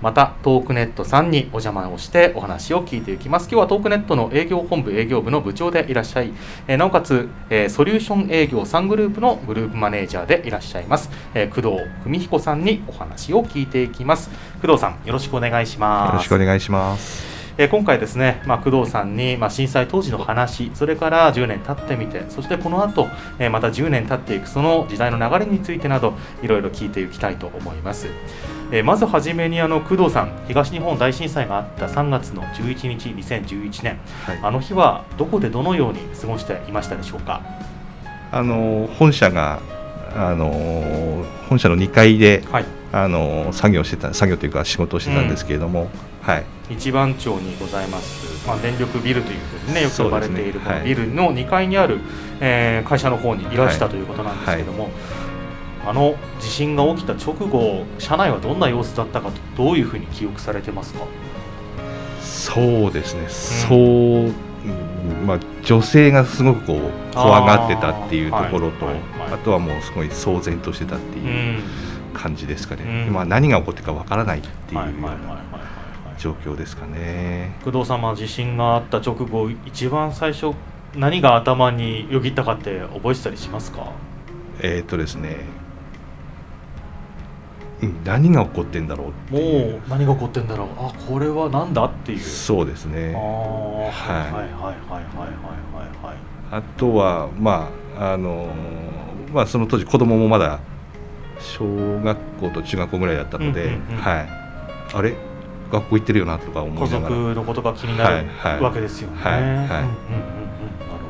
またトークネットさんにお邪魔をしてお話を聞いていきます。今日はトークネットの営業本部営業部の部長でいらっしゃい、えー、なおかつ、えー、ソリューション営業3グループのグループマネージャーでいらっしゃいます、えー、工藤文彦さんにお話を聞いていきます。工藤さんよろしくお願いします。よろしくお願いします。え今回ですね、まあ、工藤さんに、まあ、震災当時の話それから10年経ってみてそしてこの後、えまた10年経っていくその時代の流れについてなどいろいろ聞いていきたいと思います。えまずはじめにあの工藤さん東日本大震災があった3月の11日2011年、はい、あの日はどこでどのように過ごしていましたでしょうか？あの本社があの本社の2階で、はい、あの作業してた作業というか仕事をしてたんですけれども、うんはい、一番町にございます、まあ、電力ビルというふうにねよく呼ばれているこのビルの2階にある、えー、会社の方にいらしたということなんですけれども、はい。はい、あの地震が起きた直後社内はどんな様子だったかとどういうふうに記憶されてますか？そうですね、うん、そうまあ、女性がすごくこう怖がってたっていうところとあ,、とはもうすごい騒然としてたっていう感じですかね、うん、まあ、何が起こってかわからないっていうような状況ですかね。工藤様地震があった直後一番最初何が頭によぎったかって覚えてたりしますか？えっ、とですね。何が起こってんだろうもう何が起こってんだろう。あこれは何だっていう。そうですね。あ、はい、はいはいはいはいはいはいあとはまああのまあその当時子供もまだ小学校と中学校ぐらいだったので、うんうんうん、はい。あれ？学校行ってるよなとか思いながら家族のことが気になる、はいはい、わけですよね。はいはい、うんうんうん、なる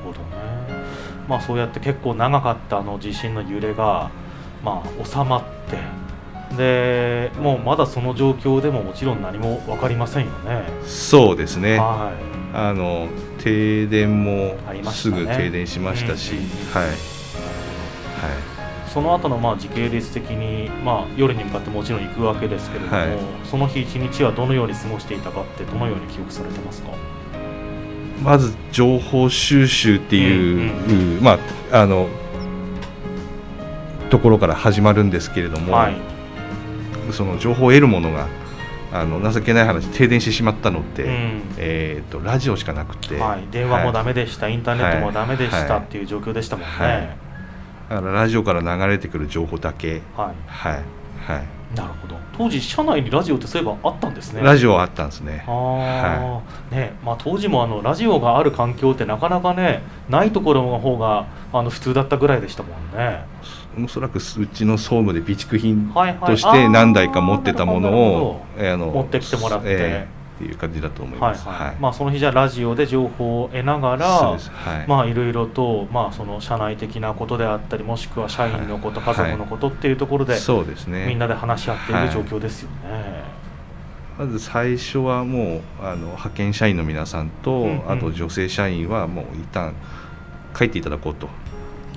ほどね。まあそうやって結構長かったあの地震の揺れがまあ収まってでもうまだその状況でももちろん何も分かりませんよね。そうですね。はい、あの停電もすぐ停電しましたし、はい。はいその後のまあ時系列的に、まあ、夜に向かってもちろん行くわけですけれども、はい、その日一日はどのように過ごしていたかってどのように記憶されてますか？まず情報収集っていううんうん、まあ、あのところから始まるんですけれども、はい、その情報を得るものがあの情けない話停電してしまったのって、うん、えーと、ラジオしかなくて、はい、電話もだめでした、インターネットもだめでした、っていう状況でしたもんね。だからラジオから流れてくる情報だけ。はい。はい。はい。なるほど。当時社内にラジオってそういえばあったんですね。ラジオあったんですね。あ、はい、ねまあ、当時もあのラジオがある環境ってなかなかねないところの方があの普通だったぐらいでしたもんね。おそらくうちの総務で備蓄品として何台か持ってたものを、はいはい、あの持ってきてもらって、えーっていう感じだと思います。はいはいはい、まあその日じゃラジオで情報を得ながら、はい、まあいろいろとまあその社内的なことであったりもしくは社員のこと、はい、家族のことっていうところで、そうですね。みんなで話し合っている状況ですよね。まず最初はもうあの派遣社員の皆さんと、うんうん、あと女性社員はもう一旦帰っていただこうと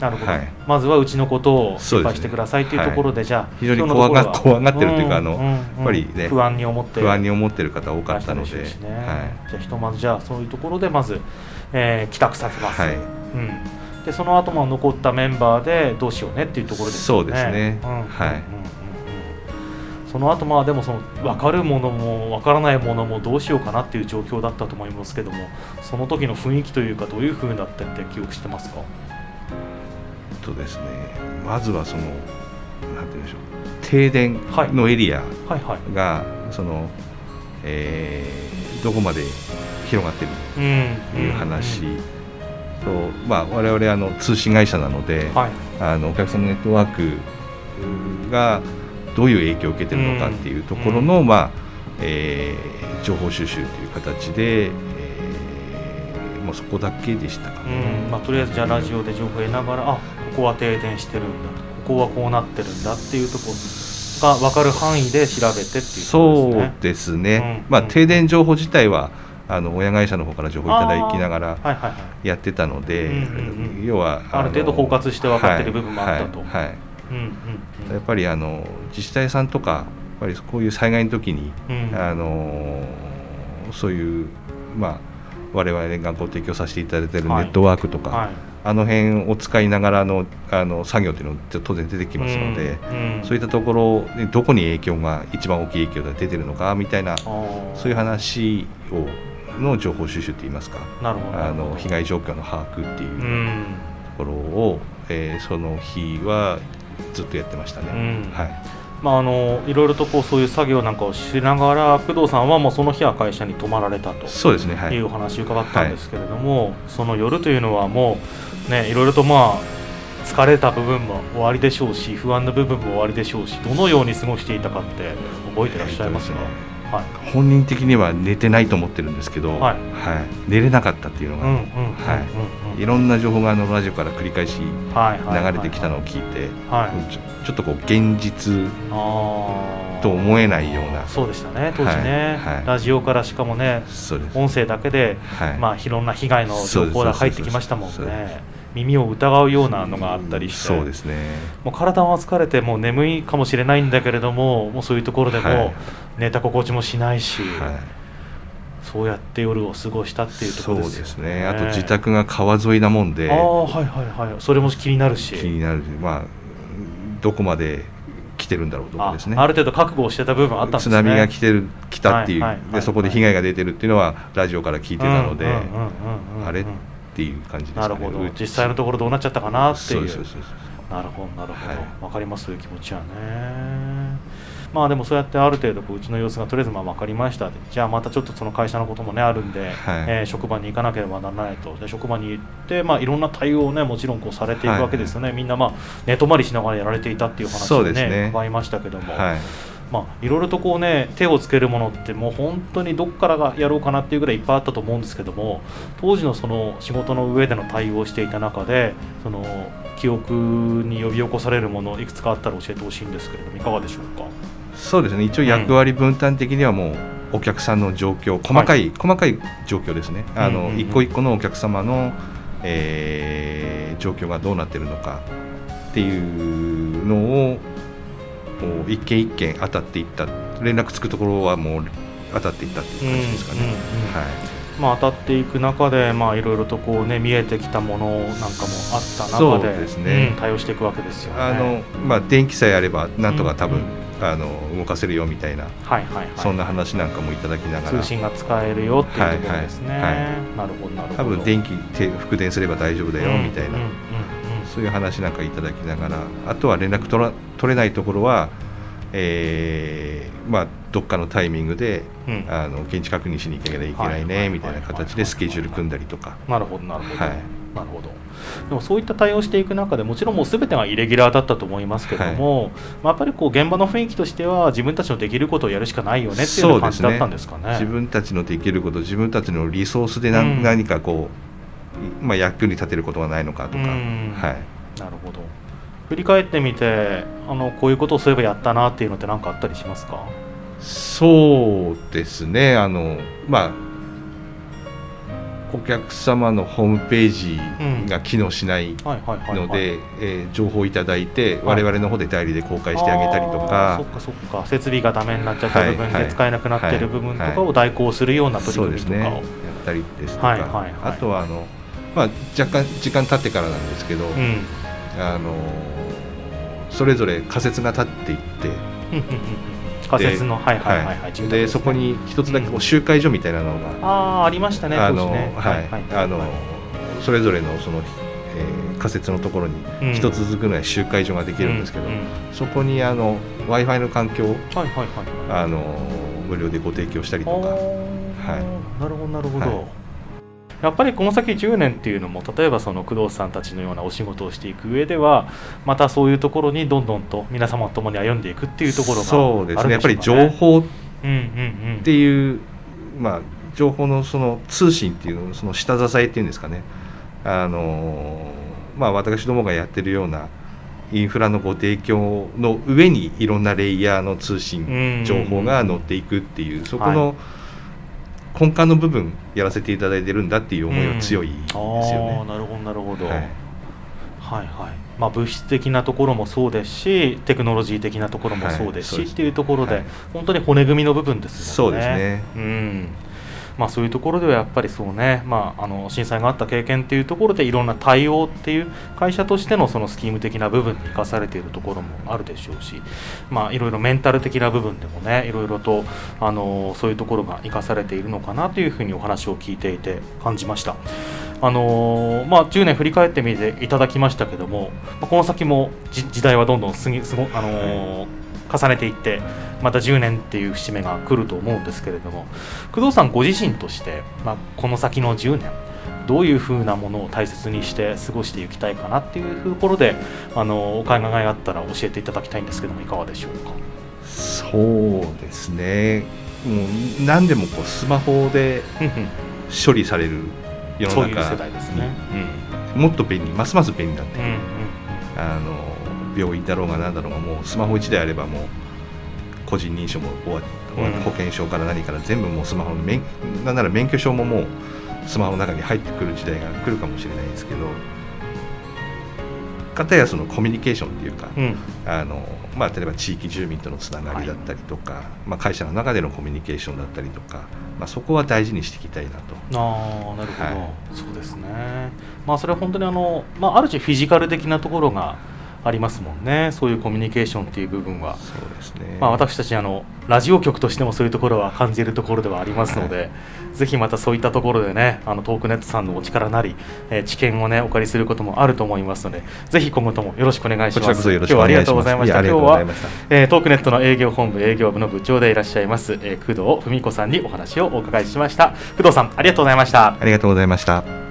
なるほど、はい、まずはうちのことを心配してくださいというところで、じゃあ非常に怖が怖がってるというか、あのやっぱりね不安に思って不安に思ってる方多かったので、ね、はい、じゃあひとまずじゃあそういうところでまず、えー、帰宅させます、はい。うん、でその後も残ったメンバーでどうしようねっていうところですね。そうですね、うん、はい、うんその後まあでもその分かるものも分からないものもどうしようかなっていう状況だったと思いますけどもその時の雰囲気というかどういうふうになってって記憶してますか？とですねまずはそのなんて言うんでしょう停電のエリアが、その、えー、どこまで広がってるという話。と、まあ、我々あの通信会社なので、はい、あのお客さんのネットワークがどういう影響を受けてるのかっていうところの、まあえー、情報収集という形で、えー、もうそこだけでしたかね、まあ、とりあえずじゃあラジオで情報を得ながらあここは停電してるんだと。ここはこうなってるんだっていうとこが分かる範囲で調べてっていう、ね、そうですね、うん、まあ、停電情報自体はあの親会社の方から情報いただきながらやってたので、要はある程度包括して分かってる部分もあったと。はい、はい。やっぱりあの自治体さんとかやっぱりこういう災害の時に、うん、あのそういうまあ我々がご提供させていただいているネットワークとか、はい。はい、あの辺を使いながらのあの作業というのは当然出てきますので、うんうん、そういったところでどこに影響が一番大きい影響が出てるのかみたいなそういう話をの情報収集といいますか。あの被害状況の把握っていうところを、えー、その日はずっとやってましたね。はいまあ、あのいろいろとこうそういう作業なんかをしながら工藤さんはもうその日は会社に泊まられたと。そうですね、はい、いうお話を伺ったんですけれども、はい、その夜というのはもう、ね、いろいろとまあ疲れた部分も終わりでしょうし不安な部分も終わりでしょうしどのように過ごしていたかって覚えてらっしゃいますか、はい、本人的には寝てないと思ってるんですけど、はい、はい、寝れなかったっていうのが、はい。いろんな情報があのラジオから繰り返し流れてきたのを聞いて、はい。ちょっとこう現実と思えないような。そうでしたね当時ね、はい。はい、ラジオからしかもね音声だけで、はい。まあ、いろんな被害の情報が入ってきましたもんね。耳を疑うようなのがあったりして、そうですね。もう体は疲れてもう眠いかもしれないんだけれどももうそういうところでも寝た心地もしないし、はい、そうやって夜を過ごしたっていうところですね。そうですね。あと自宅が川沿いなもんでああはいはいはい。それも気になるし。気になる。まあどこまで来てるんだろうとかですね。ある程度覚悟をしてた部分あったんですね。津波が来てる来たっていう、でそこで被害が出てるっていうのはラジオから聞いてたのであれっていう感じですね。なるほど。実際のところどうなっちゃったかなっていう。なるほどなるほど、はい、分かりますそういう気持ちはね。まあでもそうやってある程度うちの様子がとりあえずまあ分かりましたじゃあまたちょっとその会社のこともねあるんで、はい、えー、職場に行かなければならないと。で職場に行って、まあ、いろんな対応をねもちろんこうされていくわけですよね、はい、みんなまあ寝泊まりしながらやられていたっていう話をねね。伺いましたけども。はいまあ、いろいろとこうね手をつけるものってもう本当にどこからがやろうかなっていうぐらいいっぱいあったと思うんですけども当時のその仕事の上での対応をしていた中でその記憶に呼び起こされるものいくつかあったら教えてほしいんですけれどもいかがでしょうか？そうですね。一応役割分担的にはもう、お客さんの状況細かい、はい、細かい状況ですね。あの、うんうんうん、一個一個のお客様の、えー、状況がどうなってるのかっていうのを一件一件当たっていった連絡つくところはもう当たっていったっていう感じですかね。うんうんうん、はい。まあ、当たっていく中で、まあ、いろいろとこう、ね、見えてきたものなんかもあった中でですね、うん、対応していくわけですよ、ね、あのまあ、電気さえあればなんとか多分、うんうん、あの動かせるよみたいな、はいはいはい、そんな話なんかもいただきながら。通信が使えるよっていうところですね、はいはいはい、なるほどなるほど。多分電気復電すれば大丈夫だよみたいな、うんうんうんうん、そういう話なんかいただきながらあとは連絡取ら取れないところはえーまあ、どっかのタイミングで、うん、あの現地確認しに行かなきゃいけないねみたいな形でスケジュール組んだりとか。なるほどなるほど、はい、なるほど。でもそういった対応していく中でもちろんもう全てがイレギュラーだったと思いますけども、はい、まあ、やっぱりこう現場の雰囲気としては自分たちのできることをやるしかないよねっていう感じだったんですかね、ね、自分たちのできること自分たちのリソースで何,、何かこう、まあ、役に立てることがないのかとか、はい、なるほど。振り返ってみてあのこういうことをそういえばやったなっていうのって何かあったりしますか？そうですね。あのまあお客様のホームページが機能しないので情報をいただいて、はい、我々の方で代理で公開してあげたりとか。そっかそっか。設備がダメになっちゃった部分で使えなくなっている部分とかを代行するような取り組みとかを、ね、やったりですとか、はいはいはい、あとはあの、まあ、若干時間経ってからなんですけど、うん、あのそれぞれ仮説が立っていって 仮説のはいはいはいはい、で、そこに一つだけこう集会所みたいなのが、ああありましたねあの、はい。あのそれぞれのその、えー、仮説のところに一つずつぐらい集会所ができるんですけど、そこにあの w i f i の環境を、はいはいはい、あの無料でご提供したりとか、はい、なるほどなるほど、やっぱりこの先10年っていうのも例えばその工藤さんたちのようなお仕事をしていく上ではまたそういうところにどんどんと皆様と共に歩んでいくっていうところが、ね、そうですね。やっぱり情報っていう,、まあ情報のその通信っていうその下支えっていうんですかね。あのまあ私どもがやってるようなインフラのご提供の上にいろんなレイヤーの通信情報が乗っていくっていうそこの根幹の部分やらせていただいてるんだっていう思いは強いですよね。なるほどなるほど、はい、はいはい。まあ、物質的なところもそうですしテクノロジー的なところもそうですし、はい、っていうところで、はい、本当に骨組みの部分ですよね。そうですね、うんまあ、そういうところではやっぱりそうね、まあ、あの震災があった経験っていうところでいろんな対応っていう会社としてのそのスキーム的な部分に生かされているところもあるでしょうし、まあ、いろいろメンタル的な部分でもねいろいろとあのそういうところが生かされているのかなというふうにお話を聞いていて感じました。あのー、まあ、10年振り返ってみていただきましたけども、まこの先も時代はどんどん過ぎすご、あのー、重ねていってまた10年っていう節目が来ると思うんですけれども工藤さんご自身として、まあ、この先の10年どういうふうなものを大切にして過ごしていきたいかなっていうところであのお考えがあったら教えていただきたいんですけどもいかがでしょうか？そうですね。もう何でもこうスマホで処理される世の中。世代ですね、うん、もっと便利ますます便利になってうんうん、あの病院だろうが何だろうがもうスマホ1台あればもう個人認証も終わって保険証から何から全部もうスマホの免なんなら免許証ももうスマホの中に入ってくる時代が来るかもしれないですけどかたやそのコミュニケーションっていうか、うん、あのまあ、例えば地域住民とのつながりだったりとか、はい、まあ、会社の中でのコミュニケーションだったりとか、まあ、そこは大事にしていきたいなと。あなるほど、はい、そうですね、まあ、それは本当にあの、まあ、ある種フィジカル的なところがありますもんね。そういうコミュニケーションっていう部分は。そうですね、まあ、私たちあのラジオ局としてもそういうところは感じるところではありますので、はい、ぜひまたそういったところでねあのトークネットさんのお力なり、えー、知見をねお借りすることもあると思いますのでぜひ今後ともよろしくお願いします。今日はありがとうございました。今日は、えー、トークネットの営業本部営業部の部長でいらっしゃいます、えー、工藤文子さんにお話をお伺いしました。工藤さんありがとうございました。ありがとうございました